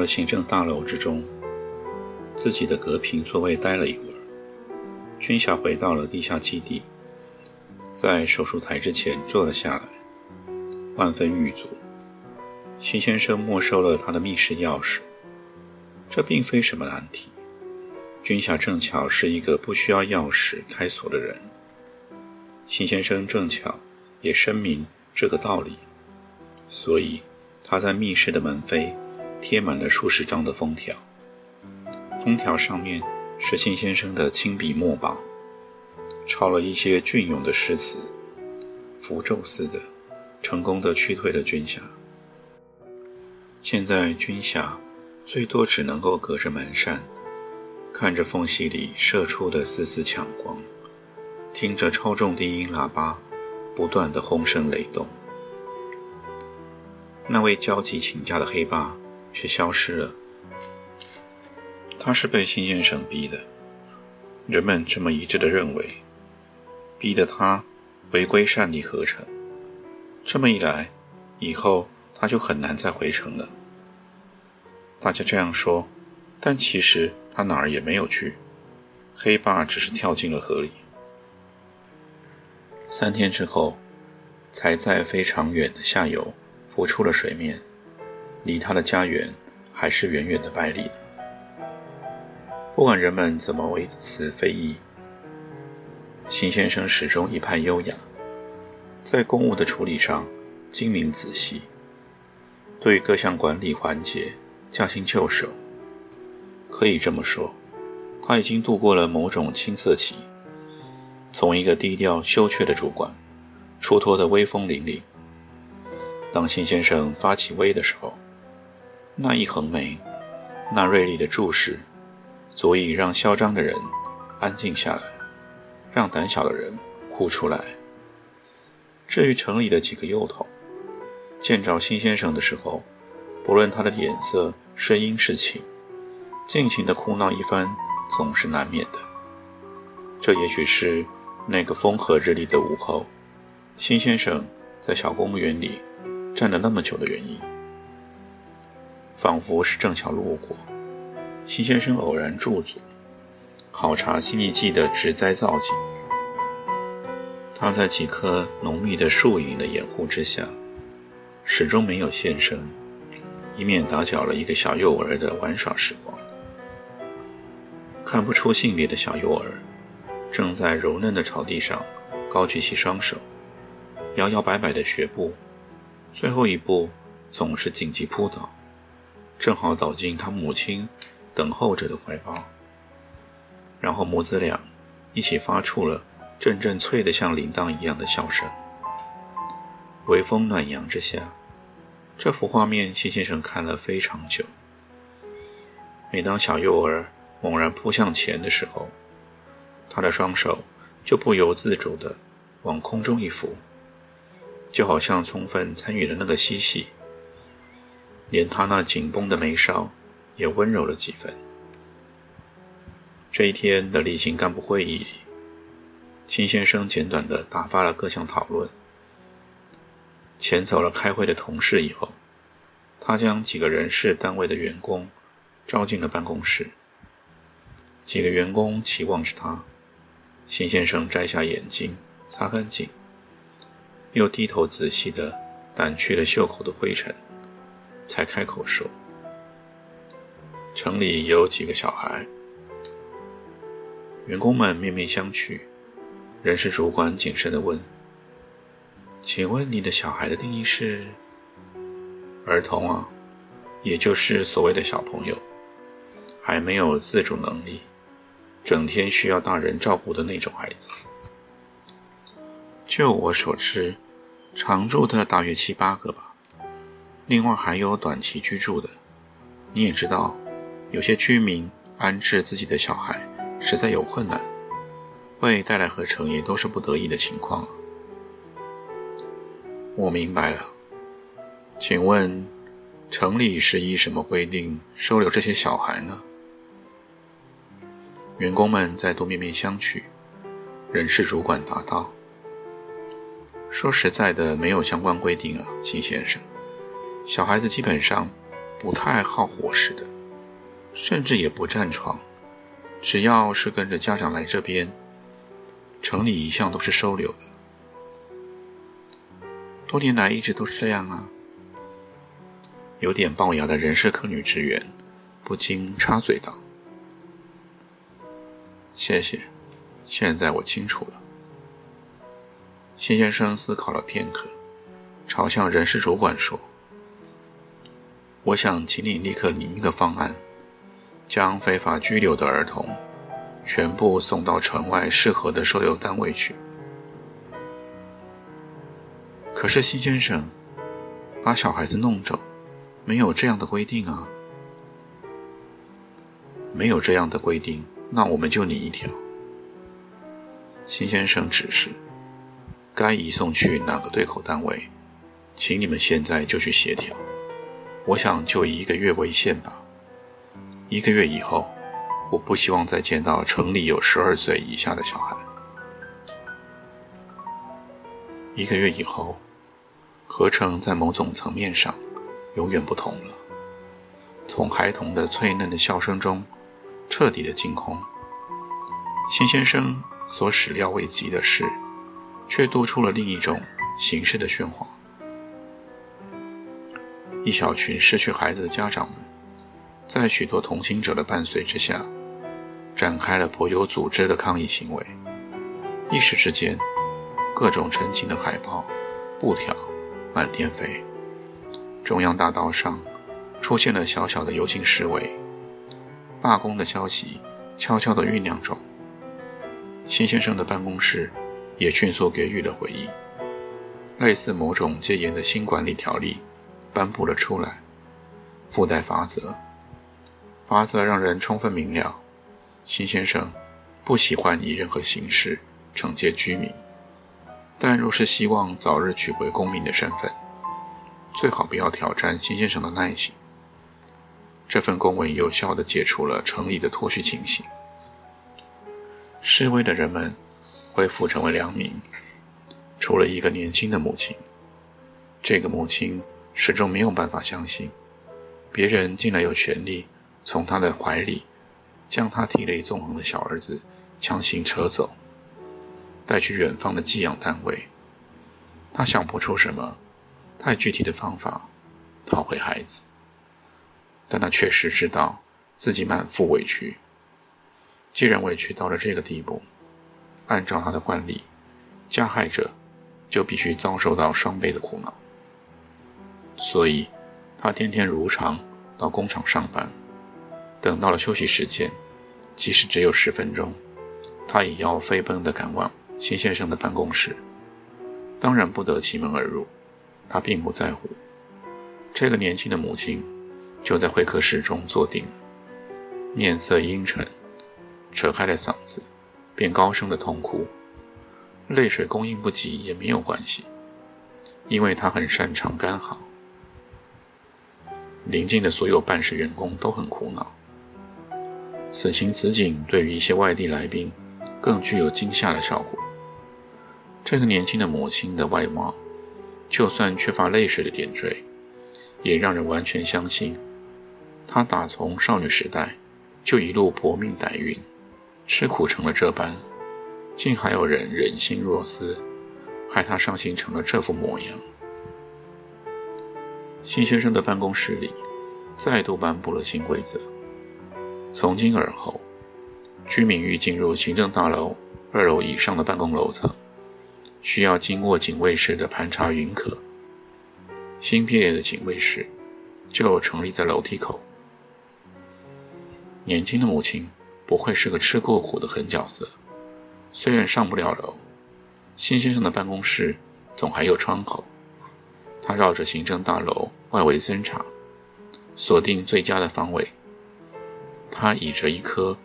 了行政大楼之中，自己的隔屏座位待了一会儿。军霞回到了地下基地，在手术台之前坐了下来，万分郁卒。辛先生没收了他的密室钥匙，这并非什么难题。军霞正巧是一个不需要钥匙开锁的人，辛先生正巧也声明这个道理，所以他在密室的门扉。贴满了数十张的封条，封条上面是辛先生的亲笔墨宝，抄了一些隽永的诗词，符咒似的，成功的驱退了军侠。现在军侠最多只能够隔着门扇，看着缝隙里射出的丝丝强光，听着超重低音喇叭不断的轰声雷动。那位焦急请假的黑爸。却消失了。他是被辛先生逼的，人们这么一致的认为，逼得他回归善利合成。这么一来，以后他就很难再回城了。大家这样说，但其实他哪儿也没有去，黑爸只是跳进了河里。三天之后，才在非常远的下游浮出了水面。离他的家园还是远远的百里呢。不管人们怎么为此非议，辛先生始终一派优雅，在公务的处理上精明仔细，对各项管理环节驾轻就熟。可以这么说，他已经度过了某种青涩期，从一个低调羞怯的主管，出脱的威风凛凛。当辛先生发起威的时候。那一横眉，那锐利的注视，足以让嚣张的人安静下来，让胆小的人哭出来。至于城里的几个幼童，见着辛先生的时候，不论他的脸色是阴是晴，尽情的哭闹一番，总是难免的。这也许是那个风和日丽的午后，辛先生在小公园里站了那么久的原因。仿佛是正巧路过，辛先生偶然驻足，考察新一季的植栽造景。他在几棵浓密的树影的掩护之下，始终没有现身，以免打搅了一个小幼儿的玩耍时光。看不出性别的小幼儿，正在柔嫩的草地上高举起双手，摇摇摆摆的学步，最后一步总是紧急扑倒。正好倒进他母亲等候着的怀抱，然后母子俩一起发出了阵阵脆得像铃铛一样的笑声。微风暖阳之下，这幅画面，辛先生看了非常久。每当小幼儿猛然扑向前的时候，他的双手就不由自主地往空中一扶，就好像充分参与了那个嬉戏。连他那紧绷的眉梢也温柔了几分。这一天的例行干部会议，秦先生简短的打发了各项讨论。遣走了开会的同事以后，他将几个人事单位的员工招进了办公室。几个员工期望着他，秦先生摘下眼镜，擦干净，又低头仔细的掸去了袖口的灰尘。才开口说：“城里有几个小孩。”员工们面面相觑。人事主管谨慎地问：“请问你的小孩的定义是？”“儿童啊，也就是所谓的小朋友，还没有自主能力，整天需要大人照顾的那种孩子。就我所知，常住的大约七八个吧，另外还有短期居住的。你也知道，有些居民安置自己的小孩实在有困难，会带来合成也都是不得已的情况。我明白了，请问城里是依什么规定收留这些小孩呢？员工们再度面面相觑，人事主管答道。说实在的，没有相关规定啊，秦先生。小孩子基本上不太好伙食的，甚至也不占床。只要是跟着家长来这边，城里一向都是收留的。多年来一直都是这样啊。有点龅牙的人事科女职员不禁插嘴道：“谢谢，现在我清楚了。”谢先生思考了片刻，朝向人事主管说：“我想请你立刻拟一个方案，将非法拘留的儿童全部送到城外适合的收留单位去。”可是，辛先生，把小孩子弄走，没有这样的规定啊！没有这样的规定，那我们就拟一条。辛先生指示。该移送去哪个对口单位，请你们现在就去协调。我想就以一个月为限吧。一个月以后，我不希望再见到城里有十二岁以下的小孩。一个月以后，合成在某种层面上永远不同了。从孩童的脆嫩的笑声中彻底的惊空。辛先生所始料未及的是。却多出了另一种形式的喧哗。一小群失去孩子的家长们，在许多同行者的伴随之下，展开了颇有组织的抗议行为。一时之间，各种陈情的海报、布条满天飞。中央大道上出现了小小的游行示威，罢工的消息悄悄地酝酿中。辛先生的办公室。也迅速给予了回应，类似某种戒严的新管理条例颁布了出来，附带法则。法则让人充分明了，辛先生不喜欢以任何形式惩戒居民，但若是希望早日取回公民的身份，最好不要挑战辛先生的耐心。这份公文有效地解除了城里的脱序情形，示威的人们。恢复成为良民，除了一个年轻的母亲。这个母亲始终没有办法相信，别人竟然有权利从他的怀里将他体内纵横的小儿子强行扯走，带去远方的寄养单位。他想不出什么太具体的方法讨回孩子，但他确实知道自己满腹委屈。既然委屈到了这个地步，按照他的惯例，加害者就必须遭受到双倍的苦恼。所以，他天天如常到工厂上班。等到了休息时间，即使只有十分钟，他也要飞奔地赶往辛先生的办公室。当然不得其门而入，他并不在乎。这个年轻的母亲就在会客室中坐定了，面色阴沉，扯开了嗓子。便高声的痛哭，泪水供应不及也没有关系，因为他很擅长干嚎。邻近的所有办事员工都很苦恼。此情此景对于一些外地来宾，更具有惊吓的效果。这个年轻的母亲的外貌，就算缺乏泪水的点缀，也让人完全相信，她打从少女时代就一路搏命歹运。吃苦成了这般，竟还有人忍心若斯，害她伤心成了这副模样。辛先生的办公室里再度颁布了新规则：从今而后，居民欲进入行政大楼二楼以上的办公楼层，需要经过警卫室的盘查允可。新编列的警卫室就成立在楼梯口。年轻的母亲。不会是个吃过苦的狠角色。虽然上不了楼，辛先生的办公室总还有窗口。他绕着行政大楼外围侦查，锁定最佳的方位。他倚着一棵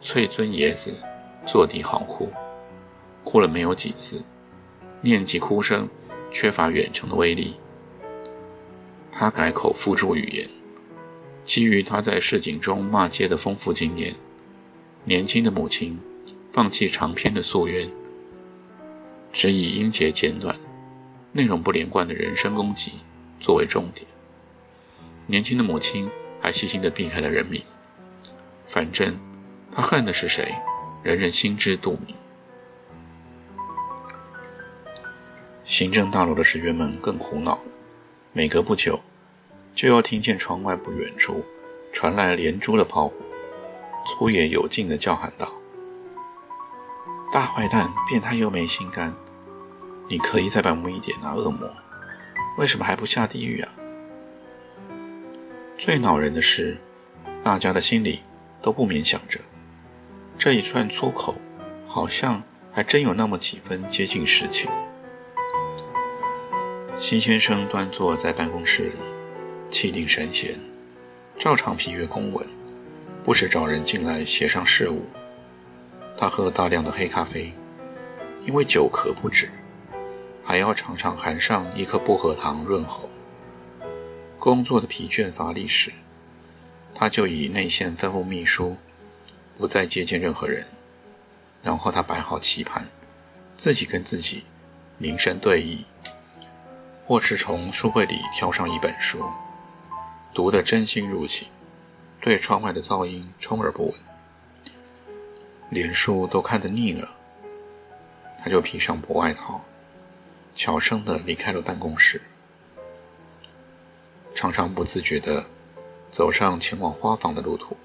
翠尊椰子，坐地嚎哭，哭了没有几次，念及哭声缺乏远程的威力。他改口付诸语言，基于他在市井中骂街的丰富经验，年轻的母亲放弃长篇的诉冤，只以音节简短、内容不连贯的人身攻击作为重点。年轻的母亲还细心地避开了人名，反正他恨的是谁，人人心知肚明。行政大楼的职员们更苦恼了。每隔不久，就要听见窗外不远处传来连珠的炮火，粗野有劲地叫喊道：“大坏蛋，变态又没心肝！你可以再白目一点啊，恶魔！为什么还不下地狱啊？”最恼人的是，大家的心里都不免想着，这一串粗口，好像还真有那么几分接近实情。辛先生端坐在办公室里，气定神闲，照常批阅公文，不时找人进来协商事务。他喝大量的黑咖啡，因为久咳不止，还要常常含上一颗薄荷糖润喉。工作的疲倦乏力时，他就以内线吩咐秘书，不再接见任何人。然后他摆好棋盘，自己跟自己凝神对弈。或是从书柜里挑上一本书，读得真心入情，对窗外的噪音充耳不闻，连书都看得腻了，他就披上薄外套，悄声地离开了办公室，常常不自觉地走上前往花房的路途。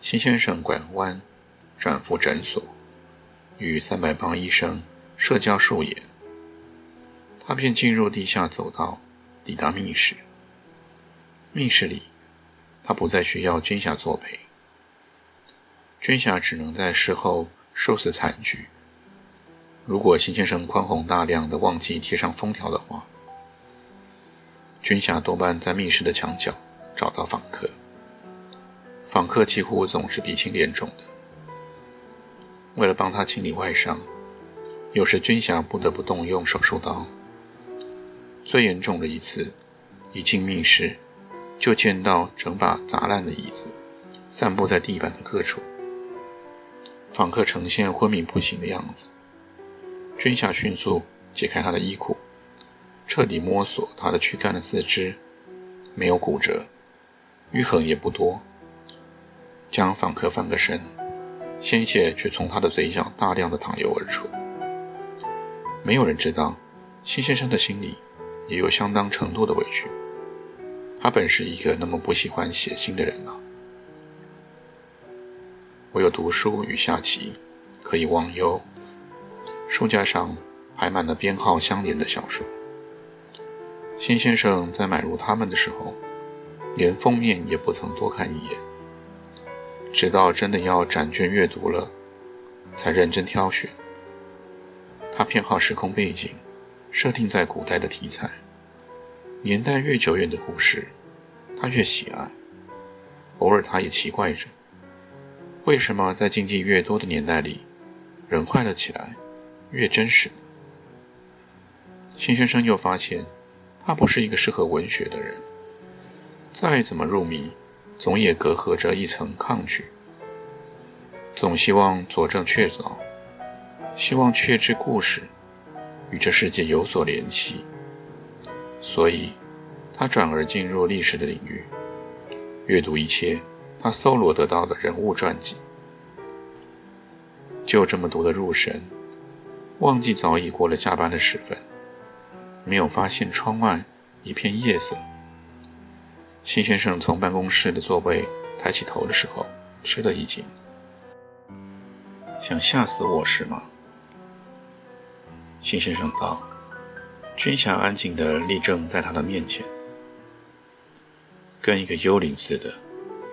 新先生拐个弯，转赴诊所，与三百磅医生社交数眼。他便进入地下走道，抵达密室。密室里，他不再需要军霞作陪。军霞只能在事后收拾残局。如果辛先生宽宏大量的忘记贴上封条的话，军霞多半在密室的墙角找到访客。访客几乎总是鼻青脸肿的。为了帮他清理外伤，有时军霞不得不动用手术刀。最严重的一次，一进密室，就见到整把砸烂的椅子散布在地板的各处，访客呈现昏迷不醒的样子。军霞迅速解开他的衣裤，彻底摸索他的躯干的四肢，没有骨折，淤痕也不多。将访客翻个身，鲜血却从他的嘴角大量的淌流而出。没有人知道，辛先生的心里。也有相当程度的委屈。他本是一个那么不喜欢写信的人啊。唯有读书与下棋，可以忘忧。书架上排满了编号相连的小说。辛先生在买入他们的时候，连封面也不曾多看一眼，直到真的要展卷阅读了，才认真挑选。他偏好时空背景。设定在古代的题材，年代越久远的故事，他越喜爱。偶尔，他也奇怪着，为什么在禁忌越多的年代里，人坏了起来越真实呢？辛先生又发现，他不是一个适合文学的人，再怎么入迷，总也隔阂着一层抗拒，总希望佐证确凿，希望确知故事。与这世界有所联系，所以他转而进入历史的领域，阅读一切他搜罗得到的人物传记，就这么读得入神，忘记早已过了加班的时分，没有发现窗外一片夜色。辛先生从办公室的座位抬起头的时候，吃了一惊，想吓死我是吗？辛先生道：“军霞安静地立正在他的面前，跟一个幽灵似的，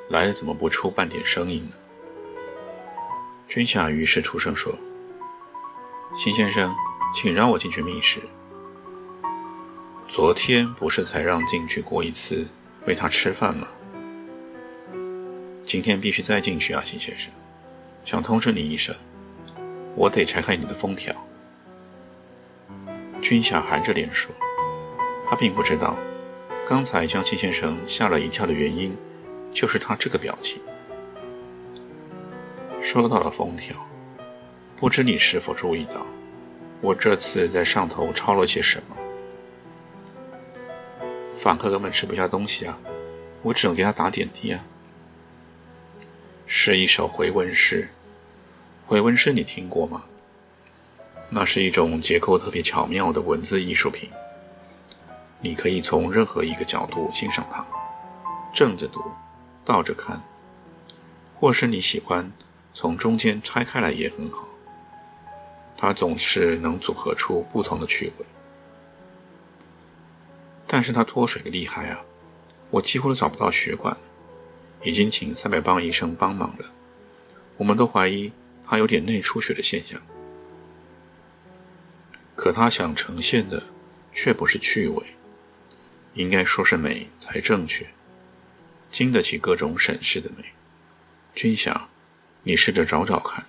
来了怎么不出半点声音呢？”君夏于是出声说：“辛先生，请让我进去觅食。昨天不是才让进去过一次，喂他吃饭吗？今天必须再进去啊，辛先生。想通知你一声，我得拆开你的封条。”君夏含着脸说：“他并不知道，刚才将辛先生吓了一跳的原因，就是他这个表情。”收到了封条，不知你是否注意到，我这次在上头抄了些什么？访客根本吃不下东西啊，我只能给他打点滴啊。是一首回文诗，回文诗你听过吗？那是一种结构特别巧妙的文字艺术品，你可以从任何一个角度欣赏它，正着读，倒着看，或是你喜欢从中间拆开来也很好。它总是能组合出不同的趣味，但是它脱水的厉害啊！我几乎都找不到血管了，已经请三百磅医生帮忙了，我们都怀疑他有点内出血的现象。可他想呈现的却不是趣味，应该说是美才正确，经得起各种审视的美。君想，你试着找找看。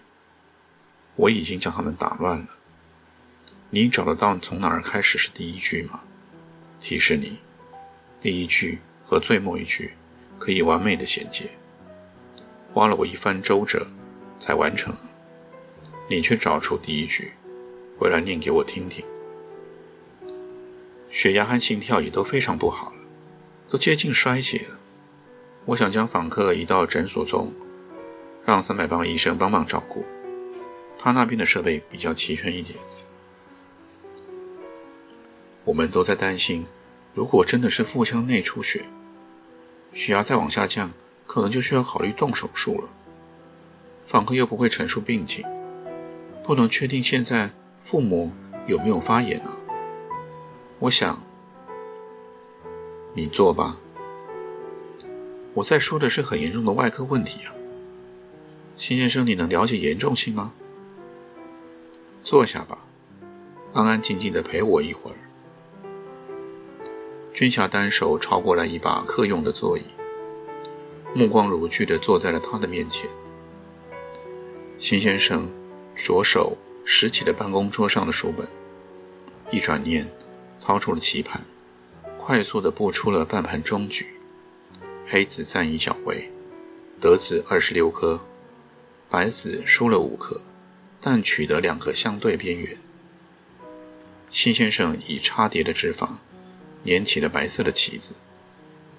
我已经将他们打乱了。你找得到从哪儿开始是第一句吗？提示你，第一句和最末一句可以完美的衔接。花了我一番周折才完成了，你却找出第一句。回来念给我听听。血压和心跳也都非常不好了，都接近衰竭了。我想将访客移到诊所中，让三百磅医生帮忙照顾。他那边的设备比较齐全一点。我们都在担心，如果真的是腹腔内出血，血压再往下降，可能就需要考虑动手术了。访客又不会陈述病情，不能确定现在。父母有没有发炎啊？我想，你做吧。我在说的是很严重的外科问题啊，辛先生，你能了解严重性吗？坐下吧，安安静静的陪我一会儿。君霞单手抄过来一把客用的座椅，目光如炬的坐在了他的面前。辛先生，左手。拾起了办公桌上的书本，一转念，掏出了棋盘，快速的布出了半盘中局。黑子占一小围，得子二十六颗，白子输了五颗，但取得两个相对边缘。辛先生以插叠的指法捻起了白色的棋子，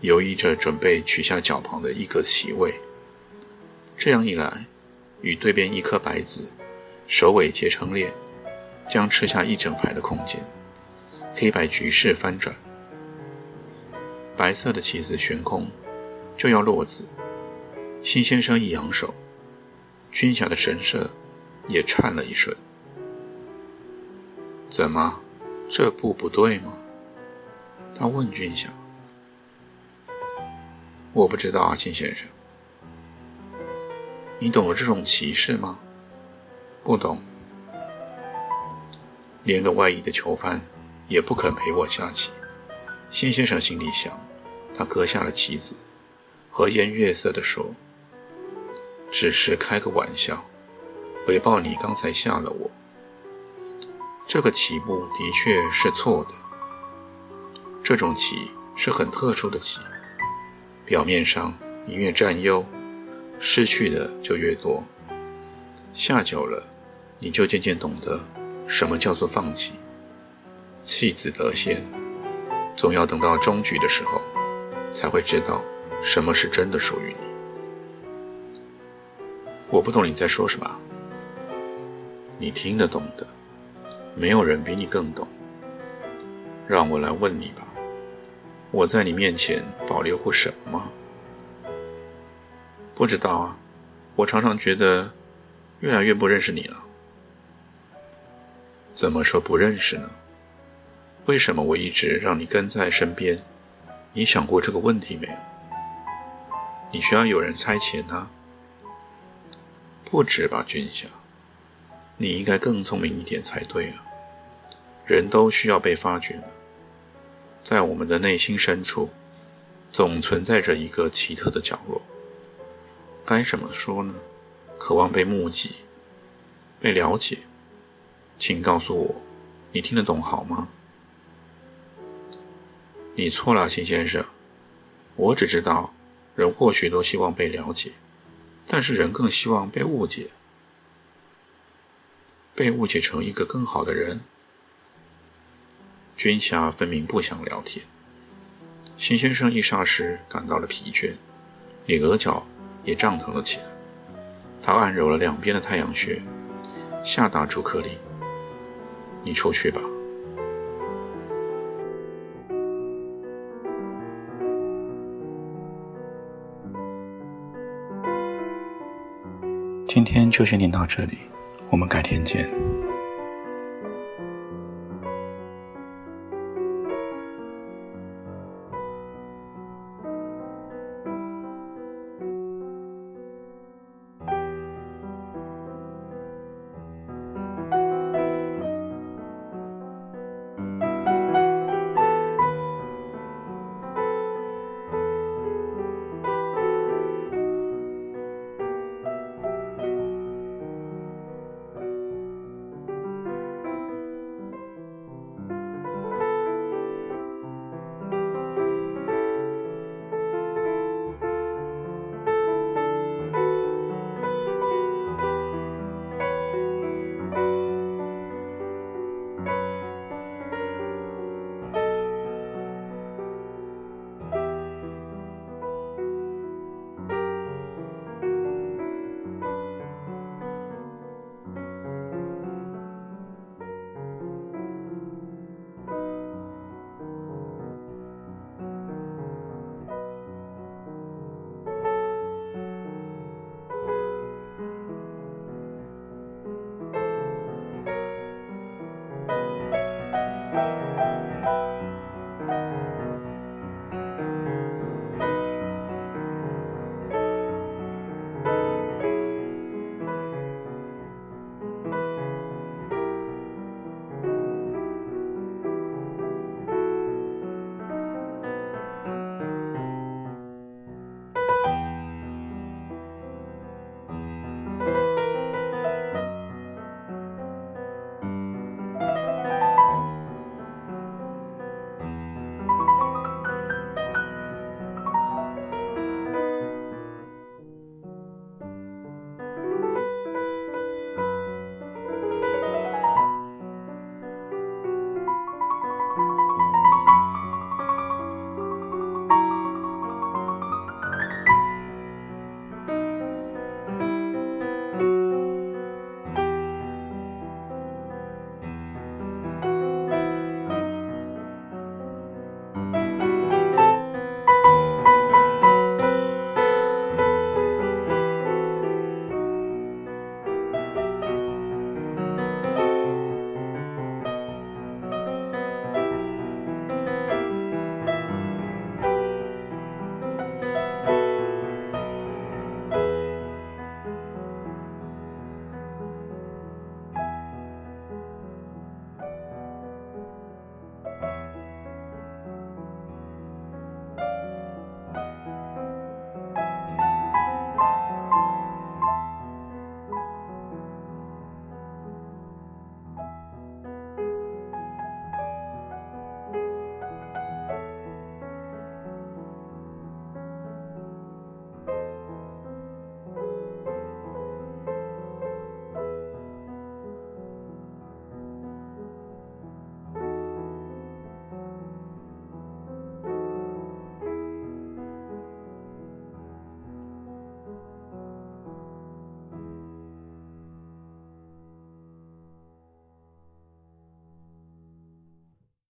犹豫着准备取下角旁的一个棋位。这样一来，与对边一颗白子。首尾结成链，将吃下一整排的空间，黑白局势翻转。白色的棋子悬空，就要落子。辛先生一扬手，君霞的神色也颤了一瞬。怎么，这步不对吗？他问君霞。我不知道啊，金先生。你懂得这种棋势吗？不懂，连个外衣的囚犯也不肯陪我下棋。辛先生心里想，他搁下了棋子，和颜悦色地说：“只是开个玩笑，回报你刚才吓了我。这个棋步的确是错的。这种棋是很特殊的棋，表面上你越占优，失去的就越多，下久了。”你就渐渐懂得什么叫做放弃。弃子得先，总要等到终局的时候，才会知道什么是真的属于你。我不懂你在说什么，你听得懂的，没有人比你更懂。让我来问你吧，我在你面前保留过什么吗？不知道啊，我常常觉得越来越不认识你了。怎么说不认识呢？为什么我一直让你跟在身边？你想过这个问题没有？你需要有人差遣呢？不止吧，君夏，你应该更聪明一点才对啊！人都需要被发掘的，在我们的内心深处，总存在着一个奇特的角落。该怎么说呢？渴望被目击，被了解。请告诉我，你听得懂好吗？你错了，秦先生。我只知道，人或许都希望被了解，但是人更希望被误解，被误解成一个更好的人。君霞分明不想聊天。辛先生一霎时感到了疲倦，你额角也胀疼了起来。他按揉了两边的太阳穴，下达逐客令：“你出去吧。”今天就先念到这里，我们改天见。